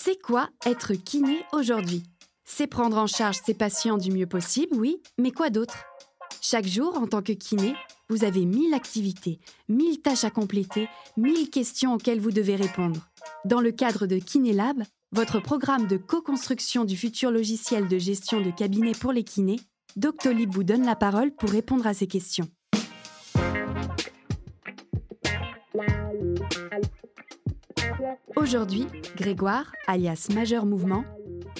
C'est quoi être kiné aujourd'hui? C'est prendre en charge ses patients du mieux possible, oui, mais quoi d'autre? Chaque jour, en tant que kiné, vous avez mille activités, mille tâches à compléter, mille questions auxquelles vous devez répondre. Dans le cadre de KinéLab, votre programme de co-construction du futur logiciel de gestion de cabinet pour les kinés, Doctolib vous donne la parole pour répondre à ces questions. Aujourd'hui, Grégoire, alias Majeur Mouvement,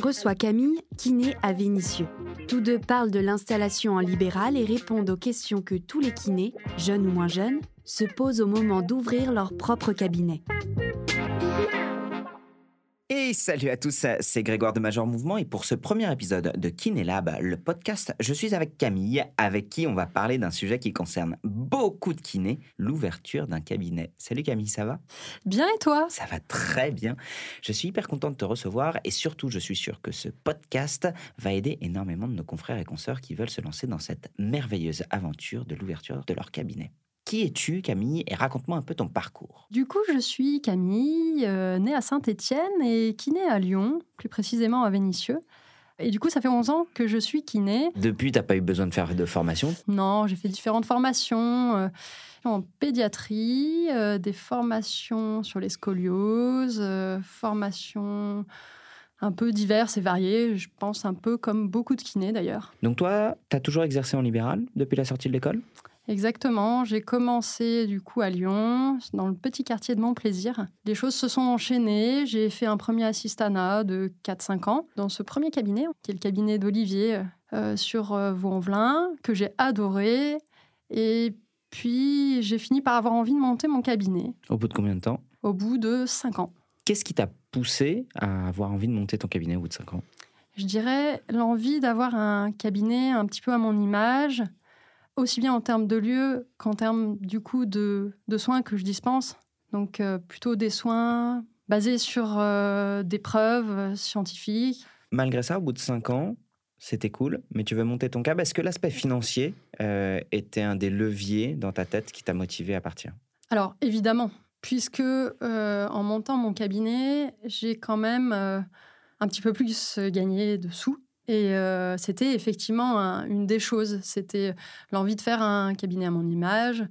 reçoit Camille, kiné à Vénissieux. Tous deux parlent de l'installation en libéral et répondent aux questions que tous les kinés, jeunes ou moins jeunes, se posent au moment d'ouvrir leur propre cabinet. Et salut à tous, c'est Grégoire de Major Mouvement et pour ce premier épisode de Kinélab, le podcast, je suis avec Camille, avec qui on va parler d'un sujet qui concerne beaucoup de kinés, l'ouverture d'un cabinet. Salut Camille, ça va? Bien et toi? Ça va très bien. Je suis hyper content de te recevoir et surtout je suis sûr que ce podcast va aider énormément de nos confrères et consoeurs qui veulent se lancer dans cette merveilleuse aventure de l'ouverture de leur cabinet. Qui es-tu, Camille Et raconte-moi un peu ton parcours. Du coup, je suis Camille, euh, née à Saint-Étienne et kiné à Lyon, plus précisément à Vénissieux. Et du coup, ça fait 11 ans que je suis kiné. Depuis, tu n'as pas eu besoin de faire de formation? Non, j'ai fait différentes formations euh, en pédiatrie, euh, des formations sur les scolioses, formations un peu diverses et variées, je pense un peu comme beaucoup de kinés d'ailleurs. Donc toi, tu as toujours exercé en libéral depuis la sortie de l'école? Exactement. J'ai commencé du coup à Lyon, dans le petit quartier de Montplaisir. Les choses se sont enchaînées. J'ai fait un premier assistanat de 4-5 ans dans ce premier cabinet, qui est le cabinet d'Olivier euh, sur euh, Vaux-en-Velin, que j'ai adoré. Et puis, j'ai fini par avoir envie de monter mon cabinet. Au bout de combien de temps? Au bout de 5 ans. Qu'est-ce qui t'a poussé à avoir envie de monter ton cabinet au bout de 5 ans? Je dirais l'envie d'avoir un cabinet un petit peu à mon image, aussi bien en termes de lieu qu'en termes du coup de, soins que je dispense. Donc euh, plutôt des soins basés sur euh, des preuves euh, scientifiques. Malgré ça, au bout de cinq ans, c'était cool, mais tu veux monter ton câble. Est-ce que l'aspect financier était un des leviers dans ta tête qui t'a motivé à partir? Alors évidemment, puisque en montant mon cabinet, j'ai quand même un petit peu plus gagné de sous et c'était effectivement une des choses. C'était l'envie de faire un cabinet à mon image,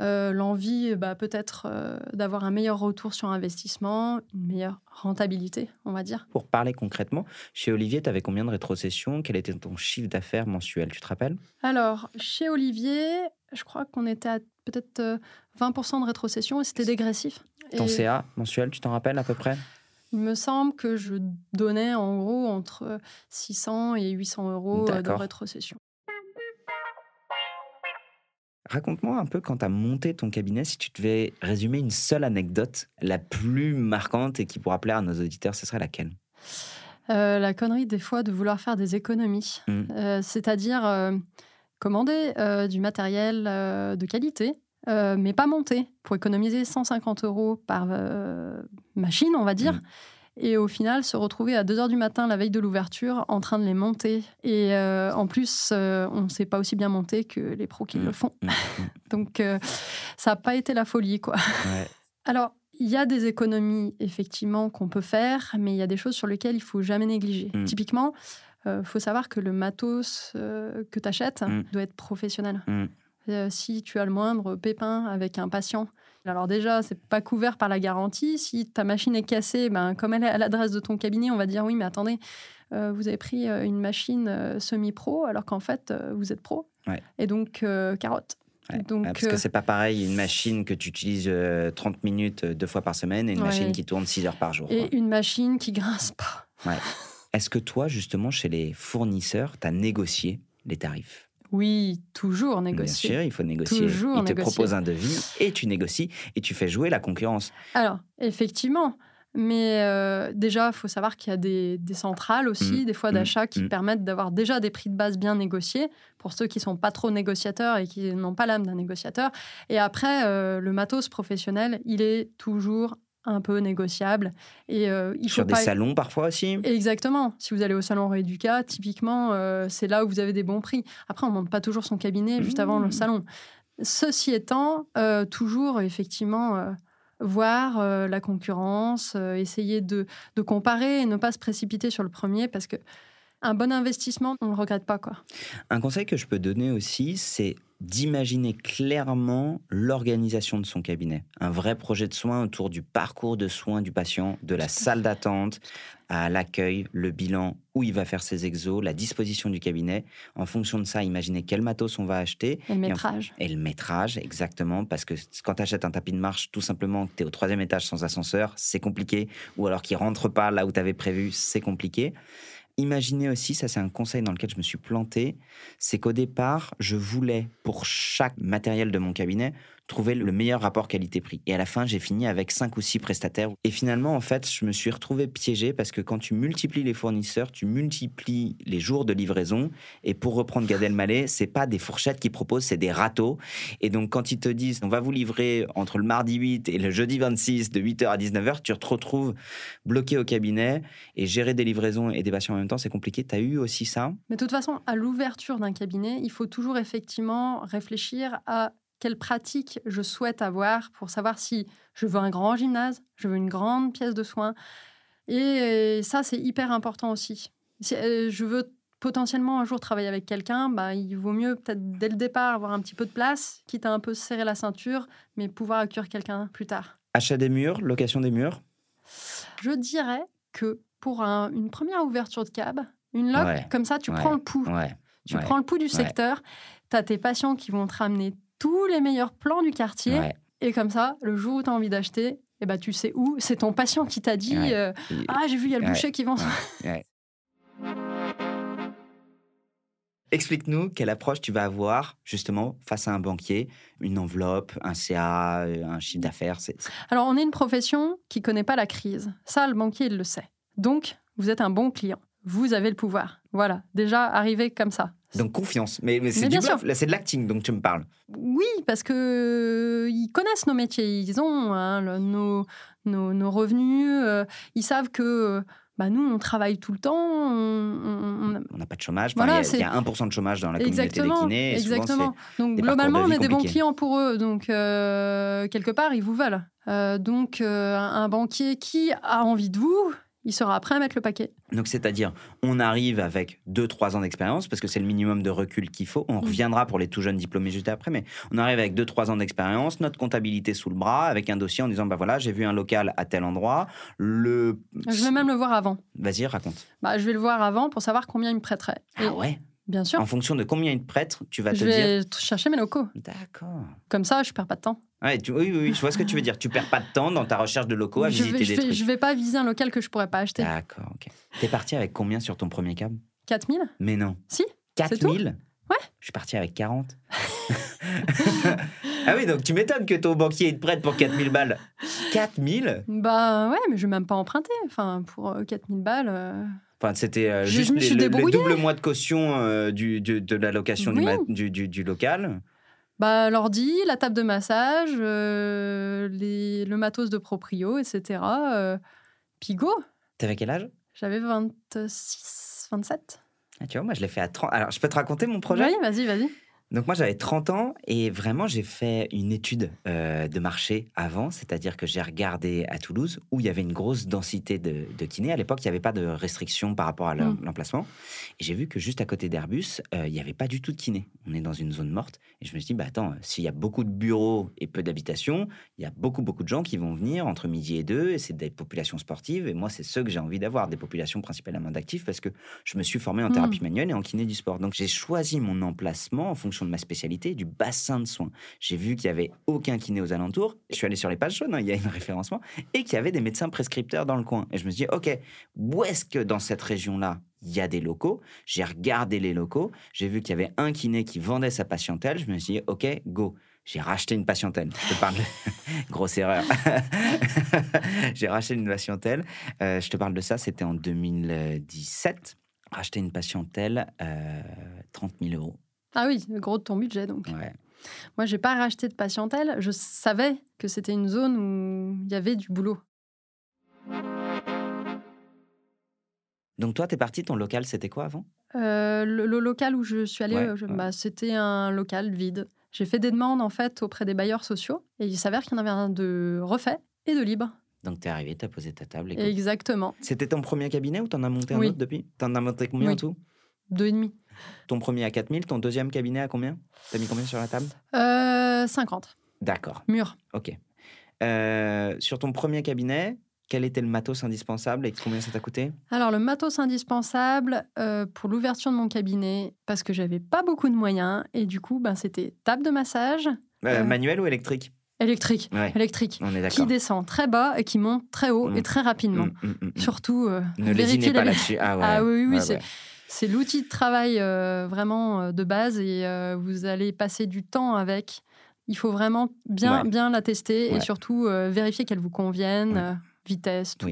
l'envie bah, peut-être d'avoir un meilleur retour sur investissement, une meilleure rentabilité, on va dire. Pour parler concrètement, chez Olivier, tu avais combien de rétrocessions? Quel était ton chiffre d'affaires mensuel? Tu te rappelles? Alors, chez Olivier, je crois qu'on était à peut-être 20% de rétrocession et c'était dégressif. Ton CA mensuel, tu t'en rappelles à peu près? Il me semble que je donnais en gros entre 600 et 800 euros euh, de rétrocession. Raconte-moi un peu quand tu as monté ton cabinet, si tu devais résumer une seule anecdote, la plus marquante et qui pourra plaire à nos auditeurs, ce serait laquelle? Euh, La connerie des fois de vouloir faire des économies, mmh. euh, c'est-à-dire commander du matériel de qualité euh, mais pas monter, pour économiser 150 euros par euh, machine, on va dire. Mm. Et au final, se retrouver à 2 heures du matin, la veille de l'ouverture, en train de les monter. Et euh, en plus, on ne sait pas aussi bien monter que les pros qui mm. le font. Mm. Donc, ça n'a pas été la folie, quoi. Alors, il y a des économies, effectivement, qu'on peut faire, mais il y a des choses sur lesquelles il faut jamais négliger. Typiquement, il faut savoir que le matos que tu achètes doit être professionnel. Euh, si tu as le moindre pépin avec un patient. Alors déjà, c'est pas couvert par la garantie. Si ta machine est cassée, ben, comme elle est à l'adresse de ton cabinet, on va dire oui, mais attendez, euh, vous avez pris euh, une machine semi-pro alors qu'en fait, vous êtes pro. Et donc, carotte. Donc, parce que c'est pas pareil une machine que tu utilises 30 minutes deux fois par semaine et une machine qui tourne 6 heures par jour. Et une machine qui grince pas. Est-ce que toi, justement, chez les fournisseurs, tu as négocié les tarifs? Oui, toujours négocier. Bien sûr, il faut négocier. Toujours il te propose un devis et tu négocies et tu fais jouer la concurrence. Alors, effectivement. Mais euh, déjà, il faut savoir qu'il y a des, centrales aussi, mmh. des fois mmh. d'achat, qui mmh. permettent d'avoir déjà des prix de base bien négociés pour ceux qui sont pas trop négociateurs et qui n'ont pas l'âme d'un négociateur. Et après, euh, le matos professionnel, il est toujours un peu négociable. Et, euh, il Sur des salons parfois aussi Exactement. Si vous allez au salon Réduca, typiquement, euh, c'est là où vous avez des bons prix. Après, on ne monte pas toujours son cabinet juste avant le mmh. salon. Ceci étant, euh, toujours effectivement voir la concurrence, essayer de, de, comparer et ne pas se précipiter sur le premier parce que un bon investissement, on ne le regrette pas. Quoi. Un conseil que je peux donner aussi, c'est d'imaginer clairement l'organisation de son cabinet. Un vrai projet de soins autour du parcours de soins du patient, de la salle d'attente à l'accueil, le bilan, où il va faire ses exos, la disposition du cabinet. En fonction de ça, imaginez quel matos on va acheter. Et le métrage. Et, le métrage, exactement. Parce que quand tu achètes un tapis de marche, tout simplement, tu es au troisième étage sans ascenseur, c'est compliqué. Ou alors qu'il rentre pas là où tu avais prévu, c'est compliqué imaginez aussi, ça c'est un conseil dans lequel je me suis planté, c'est qu'au départ, je voulais pour chaque matériel de mon cabinet trouver le meilleur rapport qualité-prix. Et à la fin, j'ai fini avec cinq ou six prestataires. Et finalement, en fait, je me suis retrouvé piégé parce que quand tu multiplies les fournisseurs, tu multiplies les jours de livraison. Et pour reprendre Gad Elmaleh, c'est pas des fourchettes qu'ils proposent, c'est des râteaux. Et donc, quand ils te disent, on va vous livrer entre le mardi 8 et le jeudi 26 de 8h à 19h, tu te retrouves bloqué au cabinet et gérer des livraisons et des patients en même temps, c'est compliqué. Tu as eu aussi ça? Mais de toute façon, à l'ouverture d'un cabinet, il faut toujours effectivement réfléchir à quelle pratique je souhaite avoir pour savoir si je veux un grand gymnase, je veux une grande pièce de soins. Et ça, c'est hyper important aussi. Si euh, je veux potentiellement un jour travailler avec quelqu'un, bah, il vaut mieux peut-être dès le départ avoir un petit peu de place, quitte à un peu serrer la ceinture, mais pouvoir accueillir quelqu'un plus tard. Achat des murs, location des murs? Je dirais que pour une première ouverture de cab, une loc, comme ça, tu prends le pouls. Tu prends le pouls du secteur, tu as tes patients qui vont te ramener tous les meilleurs plans du quartier. Et comme ça, le jour où tu as envie d'acheter, eh ben, tu sais où. C'est ton patient qui t'a dit euh, Ah, j'ai vu, il y a le boucher qui vend ça. Explique-nous quelle approche tu vas avoir justement face à un banquier, une enveloppe, un CA, euh, un chiffre d'affaires. Alors, on est une profession qui connaît pas la crise. Ça, le banquier, il le sait. Donc, vous êtes un bon client. Vous avez le pouvoir. Voilà, déjà arrivé comme ça. Donc confiance. Mais, c'est du bluff, là c'est de l'acting donc tu me parles. Oui, parce que euh, ils connaissent nos métiers, ils ont hein, nos, nos, revenus, euh, ils savent que bah, nous, on travaille tout le temps. On n'a pas de chômage. il, y a, 1% de chômage dans la communauté des kinés. Exactement. Donc, globalement, on est des bons clients pour eux. Donc, euh, quelque part, ils vous veulent. donc, un banquier qui a envie de vous, il sera prêt à mettre le paquet. Donc, c'est-à-dire, on arrive avec 2-3 ans d'expérience, parce que c'est le minimum de recul qu'il faut. On reviendra pour les tout jeunes diplômés juste après, mais on arrive avec 2-3 ans d'expérience, notre comptabilité sous le bras, avec un dossier en disant, bah voilà, j'ai vu un local à tel endroit. Le... Je vais même le voir avant. Vas-y, raconte. Bah, je vais le voir avant pour savoir combien il me prêterait. Ah ouais? Bien sûr. En fonction de combien il te prête, tu vas te dire. Je vais chercher mes locaux. D'accord. Comme ça, je perds pas de temps. oui, oui, oui, je vois ce que tu veux dire. Tu perds pas de temps dans ta recherche de locaux à visiter des vais, trucs. Je vais pas viser un local que je pourrais pas acheter. D'accord, ok. T'es parti avec combien sur ton premier cab 4000 Mais non. Si 4000 Ouais. Je suis parti avec 40. ah oui, donc tu m'étonnes que ton banquier te prête pour 4000 balles. 4000 Bah ouais, mais je vais même pas emprunter. Enfin, pour 4000 euh, balles. Euh. Enfin, c'était euh, juste le, double mois de caution euh, du, de la location du, du, du, local. Bah, l'ordi, la table de massage, euh, les, le matos de proprio, etc. Pigo. T'avais quel âge? J'avais 26, 27. Ah, tu vois, moi, je l'ai fait à 30. Alors, je peux te raconter mon projet? Oui, vas-y, vas-y. Donc moi j'avais 30 ans et vraiment j'ai fait une étude euh, de marché avant, c'est-à-dire que j'ai regardé à Toulouse où il y avait une grosse densité de, de kinés. À l'époque il n'y avait pas de restrictions par rapport à mm. l'emplacement. Et j'ai vu que juste à côté d'Airbus, euh, il n'y avait pas du tout de kinés. On est dans une zone morte. Et je me suis dit, bah attends, s'il y a beaucoup de bureaux et peu d'habitations, il y a beaucoup beaucoup de gens qui vont venir entre midi et deux et c'est des populations sportives. Et moi c'est ceux que j'ai envie d'avoir, des populations principalement d'actifs parce que je me suis formé en mm. thérapie manuelle et en kiné du sport. Donc j'ai choisi mon emplacement en fonction de ma spécialité, du bassin de soins. J'ai vu qu'il n'y avait aucun kiné aux alentours. Je suis allé sur les pages jaunes, hein, il y a une référencement, et qu'il y avait des médecins prescripteurs dans le coin. Et je me suis dit, OK, où est-ce que dans cette région-là, il y a des locaux? J'ai regardé les locaux. J'ai vu qu'il y avait un kiné qui vendait sa patientèle. Je me suis dit, OK, go. J'ai racheté une patientèle. Je te parle de... Grosse erreur. J'ai racheté une patientèle. Euh, je te parle de ça, c'était en 2017. Racheter une patientèle, euh, 30 000 euros. Ah oui, le gros de ton budget donc. Moi, j'ai pas racheté de patientèle. Je savais que c'était une zone où il y avait du boulot. Donc toi, tu es parti, ton local, c'était quoi avant? Euh, le, local où je suis allée, euh, bah, c'était un local vide. J'ai fait des demandes en fait auprès des bailleurs sociaux et il s'avère qu'il y en avait un de refait et de libre. Donc, tu es arrivé, tu as posé ta table. Et Exactement. C'était ton premier cabinet ou tu en as monté un autre depuis? Tu en as monté combien en tout? Deux et demi. Ton premier à 4000, ton deuxième cabinet à combien? Tu as mis combien sur la table? Euh, 50. D'accord. Mur. Ok. Euh, sur ton premier cabinet, quel était le matos indispensable et combien ça t'a coûté? Alors, le matos indispensable euh, pour l'ouverture de mon cabinet, parce que j'avais pas beaucoup de moyens, et du coup, ben, c'était table de massage. Euh, manuel ou électrique? Électrique, électrique, On est qui descend très bas et qui monte très haut et mm. très rapidement. Mm, mm, Surtout, ne lésinez pas là-dessus. Ah, ouais. ah, oui, oui, c'est l'outil de travail vraiment de base et vous allez passer du temps avec. Il faut vraiment bien, bien la tester et surtout vérifier qu'elle vous convienne vitesse, tout.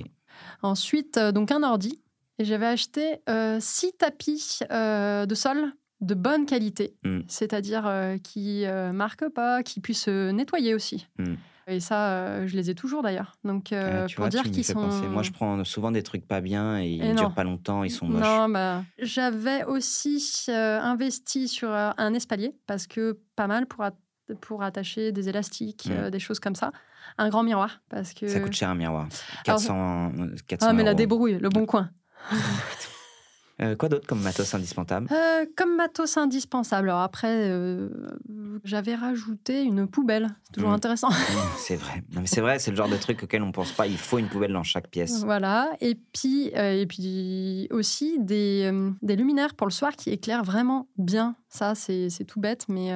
Ensuite, euh, donc un ordi. Et j'avais acheté euh, six tapis euh, de sol de bonne qualité, mm. c'est-à-dire qui ne marquent pas, qui puissent nettoyer aussi. Mm. Et ça, je les ai toujours d'ailleurs. Donc, pour dire qu'ils sont. Moi, je prends souvent des trucs pas bien et, ils ne durent pas longtemps, ils sont moches. Non, bah, j'avais aussi investi sur un espalier parce que pas mal pour pour attacher des élastiques, mm. euh, des choses comme ça. Un grand miroir, parce que... Ça coûte cher un miroir. 400, 400 Ah, mais la débrouille, le bon coin. Euh, quoi d'autre comme matos indispensable? Euh, Comme matos indispensable. Alors après, j'avais rajouté une poubelle. C'est toujours mm. intéressant. Mm, c'est vrai. c'est vrai, c'est le genre de truc auquel on ne pense pas. Il faut une poubelle dans chaque pièce. Voilà. Et puis, et puis aussi des, des, luminaires pour le soir qui éclairent vraiment bien. Ça, c'est tout bête, mais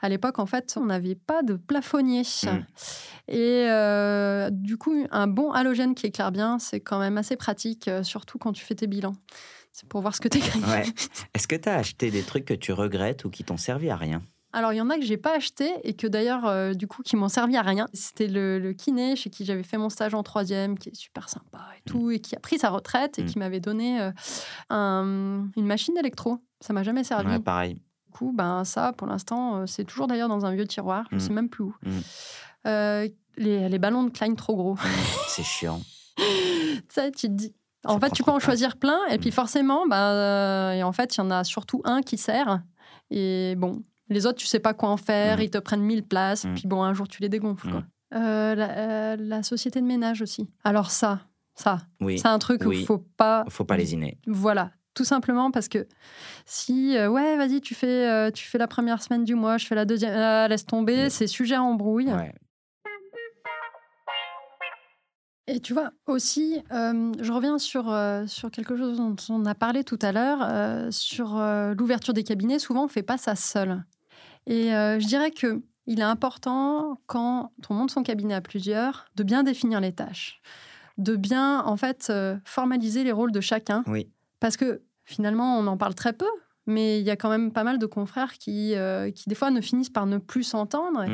à l'époque, en fait, on n'avait pas de plafonnier. Mm. Et euh, du coup, un bon halogène qui éclaire bien, c'est quand même assez pratique, euh, surtout quand tu fais tes bilans. C'est pour voir ce que tu écris. Est-ce que tu as acheté des trucs que tu regrettes ou qui t'ont servi à rien? Alors, il y en a que j'ai pas acheté et que d'ailleurs, euh, du coup, qui m'ont servi à rien. C'était le, kiné chez qui j'avais fait mon stage en troisième, qui est super sympa et mm. tout, et qui a pris sa retraite et mm. qui m'avait donné une machine d'électro. Ça m'a jamais servi. Ouais, pareil ben, ça, pour l'instant, euh, c'est toujours d'ailleurs dans un vieux tiroir. Je ne sais mmh. même plus où. Mmh. Euh, les, les, ballons de Klein trop gros. C'est chiant. ça, tu te dis. En fait, tu peux en choisir plein, et puis forcément, bah, et en fait, il y en a surtout un qui sert. Et bon, les autres, tu sais pas quoi en faire, ils te prennent mille places, puis bon, un jour, tu les dégonfles. Quoi. Euh, la, société de ménage aussi. Alors ça, ça, oui. c'est un truc où il faut pas... faut pas lésiner. Voilà, tout simplement parce que si, euh, ouais, vas-y, tu fais, euh, tu fais la première semaine du mois, je fais la deuxième, ah, laisse tomber, c'est sujet à embrouille. Et tu vois, aussi, euh, je reviens sur, sur quelque chose dont on a parlé tout à l'heure, sur l'ouverture des cabinets. Souvent, on ne fait pas ça seul. Et je dirais que il est important, quand on monte son cabinet à plusieurs, de bien définir les tâches, de bien, en fait, formaliser les rôles de chacun. Oui. Parce que finalement, on en parle très peu, mais il y a quand même pas mal de confrères qui, euh, qui des fois, ne finissent par ne plus s'entendre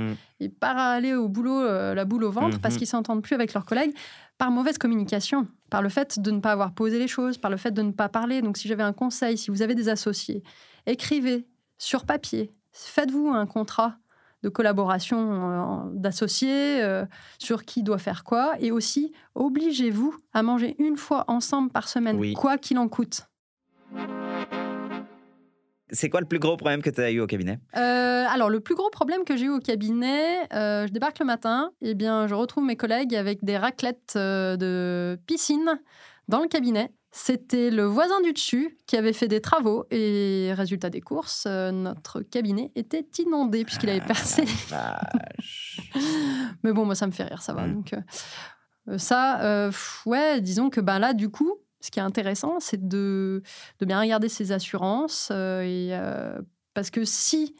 et, mm. par aller au boulot, euh, la boule au ventre, parce mm-hmm. qu'ils s'entendent plus avec leurs collègues, par mauvaise communication, par le fait de ne pas avoir posé les choses, par le fait de ne pas parler. Donc, si j'avais un conseil, si vous avez des associés, écrivez sur papier, faites-vous un contrat de collaboration euh, d'associés, sur qui doit faire quoi, et aussi obligez-vous à manger une fois ensemble par semaine, quoi qu'il en coûte. C'est quoi le plus gros problème que tu as eu au cabinet? Euh, Alors, le plus gros problème que j'ai eu au cabinet, euh, je débarque le matin, et eh bien, je retrouve mes collègues avec des raclettes euh, de piscine dans le cabinet. C'était le voisin du dessus qui avait fait des travaux et résultat des courses, notre cabinet était inondé puisqu'il avait percé. Mais bon, moi ça me fait rire, ça va. Mmh. Donc ça, ouais, disons que ben là, du coup, ce qui est intéressant, c'est de, bien regarder ses assurances. Euh, et, euh, parce que si,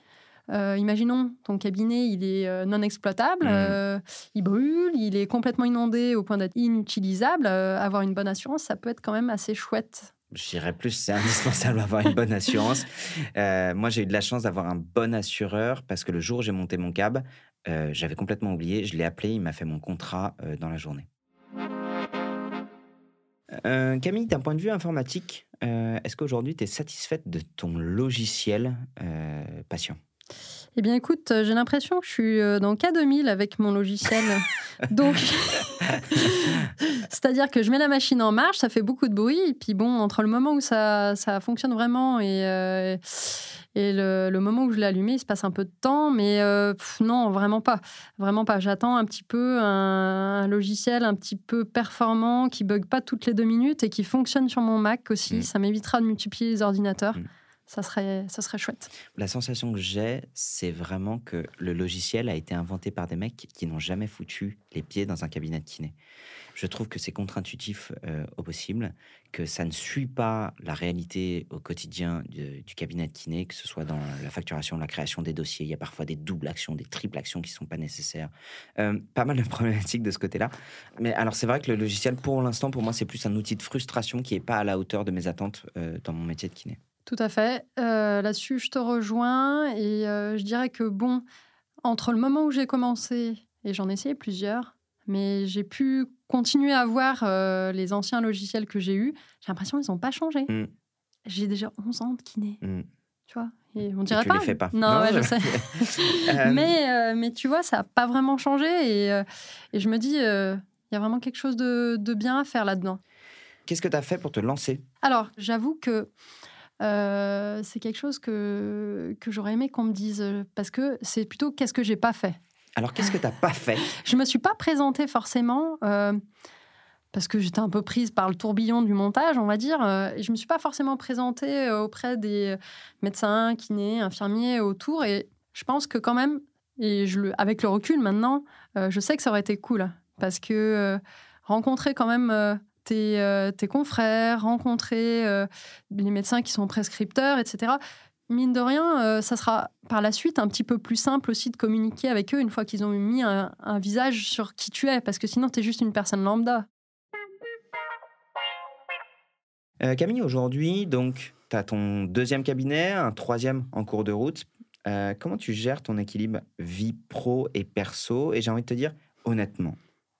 euh, imaginons, ton cabinet, il est non exploitable, mmh. il brûle, il est complètement inondé au point d'être inutilisable, avoir une bonne assurance, ça peut être quand même assez chouette. Je dirais plus, c'est indispensable d'avoir une bonne assurance. moi, j'ai eu de la chance d'avoir un bon assureur parce que le jour où j'ai monté mon cab, j'avais complètement oublié. Je l'ai appelé, il m'a fait mon contrat dans la journée. Euh, Camille, d'un point de vue informatique, euh, est-ce qu'aujourd'hui tu es satisfaite de ton logiciel euh, patient? Eh bien écoute, j'ai l'impression que je suis dans K2000 avec mon logiciel. Donc, C'est-à-dire que je mets la machine en marche, ça fait beaucoup de bruit, et puis bon, entre le moment où ça, ça fonctionne vraiment et, euh, et le, le, moment où je l'ai allumé, il se passe un peu de temps, mais euh, non, vraiment pas. Vraiment pas. J'attends un petit peu un, logiciel un petit peu performant, qui bug pas toutes les deux minutes et qui fonctionne sur mon Mac aussi. Mm. Ça m'évitera de multiplier les ordinateurs. Mm ça serait, chouette. La sensation que j'ai, c'est vraiment que le logiciel a été inventé par des mecs qui n'ont jamais foutu les pieds dans un cabinet de kiné. Je trouve que c'est contre-intuitif euh, au possible, que ça ne suit pas la réalité au quotidien du, cabinet de kiné, que ce soit dans la facturation, la création des dossiers. Il y a parfois des doubles actions, des triples actions qui ne sont pas nécessaires. Euh, pas mal de problématiques de ce côté-là. Mais alors, c'est vrai que le logiciel, pour l'instant, pour moi, c'est plus un outil de frustration qui n'est pas à la hauteur de mes attentes euh, dans mon métier de kiné. Tout à fait. Euh, là-dessus, je te rejoins et euh, je dirais que, bon, entre le moment où j'ai commencé, et j'en ai essayé plusieurs, mais j'ai pu continuer à voir euh, les anciens logiciels que j'ai eus, j'ai l'impression qu'ils n'ont pas changé. Mmh. J'ai déjà 11 ans de kiné. Mmh. Tu vois et on dirait pas. Les fais pas. Non, je sais. mais, mais tu vois, ça n'a pas vraiment changé et, et je me dis, il y a vraiment quelque chose de, de bien à faire là-dedans. Qu'est-ce que tu as fait pour te lancer? Alors, j'avoue que euh, c'est quelque chose que, que j'aurais aimé qu'on me dise, euh, parce que c'est plutôt qu'est-ce que j'ai pas fait. Alors, qu'est-ce que tu n'as pas fait? Je me suis pas présentée forcément. Euh, parce que j'étais un peu prise par le tourbillon du montage, on va dire. et je me suis pas forcément présentée auprès des médecins, kinés, infirmiers autour. Et je pense que quand même, et je le, avec le recul maintenant, je sais que ça aurait été cool. Parce que rencontrer quand même euh, tes, confrères, rencontrer euh, les médecins qui sont prescripteurs, etc. Mine de rien, euh, ça sera par la suite un petit peu plus simple aussi de communiquer avec eux une fois qu'ils ont mis un, visage sur qui tu es, parce que sinon, tu es juste une personne lambda. Camille, aujourd'hui, donc, tu as ton deuxième cabinet, un troisième en cours de route. comment tu gères ton équilibre vie pro et perso? Et j'ai envie de te dire, honnêtement,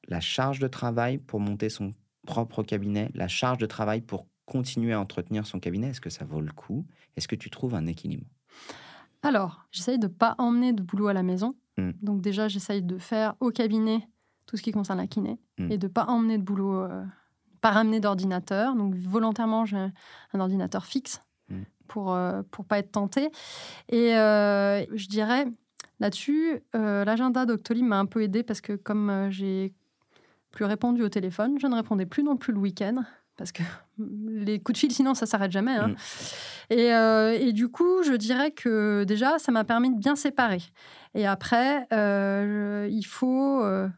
la charge de travail pour monter son propre cabinet, la charge de travail pour continuer à entretenir son cabinet, est-ce que ça vaut le coup? Est-ce que tu trouves un équilibre? Alors, j'essaye de ne pas emmener de boulot à la maison. Mmh. Donc déjà, j'essaye de faire au cabinet tout ce qui concerne la kiné mmh. et de ne pas emmener de boulot, euh, pas ramener d'ordinateur. Donc volontairement, j'ai un ordinateur fixe mmh. pour euh, pour pas être tenté. Et euh, je dirais là-dessus, l'agenda d'Octolib m'a un peu aidé parce que comme j'ai plus répondu au téléphone. Je ne répondais plus non plus le week-end parce que les coups de fil, sinon, ça s'arrête jamais. Hein. Mm. Euh, et, du coup, je dirais que déjà, ça m'a permis de bien séparer. Et après, euh, il faut, euh,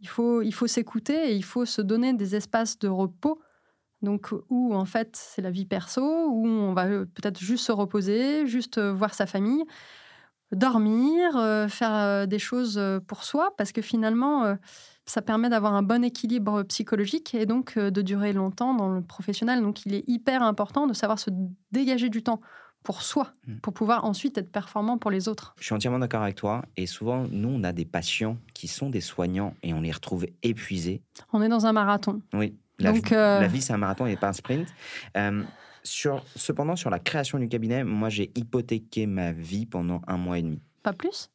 il faut, il faut s'écouter et il faut se donner des espaces de repos. Donc, où en fait, c'est la vie perso, où on va peut-être juste se reposer, juste voir sa famille, dormir, faire des choses pour soi, parce que finalement ça permet d'avoir un bon équilibre psychologique et donc euh, de durer longtemps dans le professionnel. Donc il est hyper important de savoir se dégager du temps pour soi, mmh. pour pouvoir ensuite être performant pour les autres. Je suis entièrement d'accord avec toi. Et souvent, nous, on a des patients qui sont des soignants et on les retrouve épuisés. On est dans un marathon. Oui. La, Donc, vie, euh, vie, c'est un marathon et pas un sprint. Euh, sur, cependant, sur la création du cabinet, moi, j'ai hypothéqué ma vie pendant un mois et demi. Pas plus?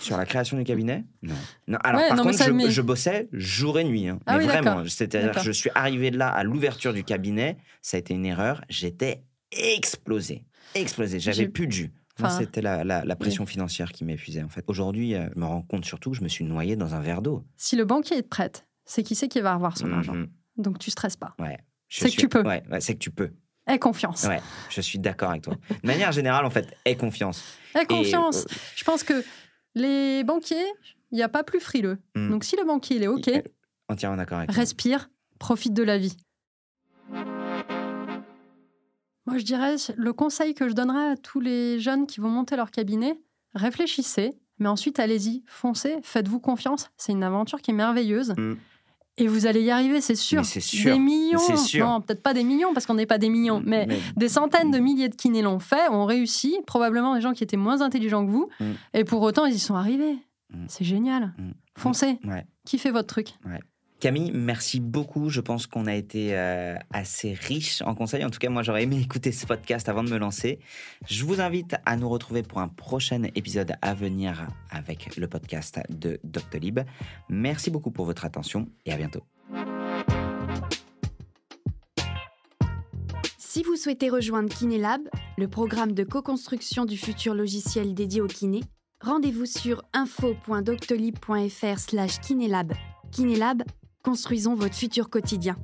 Sur la création du cabinet Non. non. Alors, par contre, je, bossais jour et nuit. Hein. Ah mais vraiment, c'est-à-dire que je suis arrivé là à l'ouverture du cabinet, ça a été une erreur. J'étais explosé. Explosé. J'avais plus de jus. C'était la, la, pression financière qui m'épuisait, en fait. Aujourd'hui, euh, je me rends compte surtout que je me suis noyé dans un verre d'eau. Si le banquier est prêt, c'est qui sait qui va avoir son mm-hmm. argent? Donc, tu stresses pas. Ouais. C'est que tu peux. Ouais, c'est que tu peux. Aie confiance. Ouais, je suis d'accord avec toi. De manière générale, en fait, aie confiance. Aie confiance. Euh, je pense que les banquiers, il n'y a pas plus frileux. Hmm. Donc si le banquier il est OK, entièrement d'accord avec respire, profite de la vie. Moi, je dirais, le conseil que je donnerais à tous les jeunes qui vont monter leur cabinet, réfléchissez, mais ensuite allez-y, foncez, faites-vous confiance. C'est une aventure qui est merveilleuse. Hmm. Et vous allez y arriver, c'est sûr. sûr. Des millions, non, peut-être pas des millions parce qu'on n'est pas des millions, mais, des centaines de milliers de kinés l'ont fait, ont réussi, probablement des gens qui étaient moins intelligents que vous, mm. et pour autant ils y sont arrivés. Mm. C'est génial. Mm. Foncez. Kiffez votre truc. Camille, merci beaucoup. Je pense qu'on a été euh, assez riche en conseils. En tout cas, moi, j'aurais aimé écouter ce podcast avant de me lancer. Je vous invite à nous retrouver pour un prochain épisode à venir avec le podcast de Doctolib. Merci beaucoup pour votre attention et à bientôt. Si vous souhaitez rejoindre KinéLab, le programme de co-construction du futur logiciel dédié au kiné, rendez-vous sur info.doctolib.fr/kinélab. Kinélab, Construisons votre futur quotidien.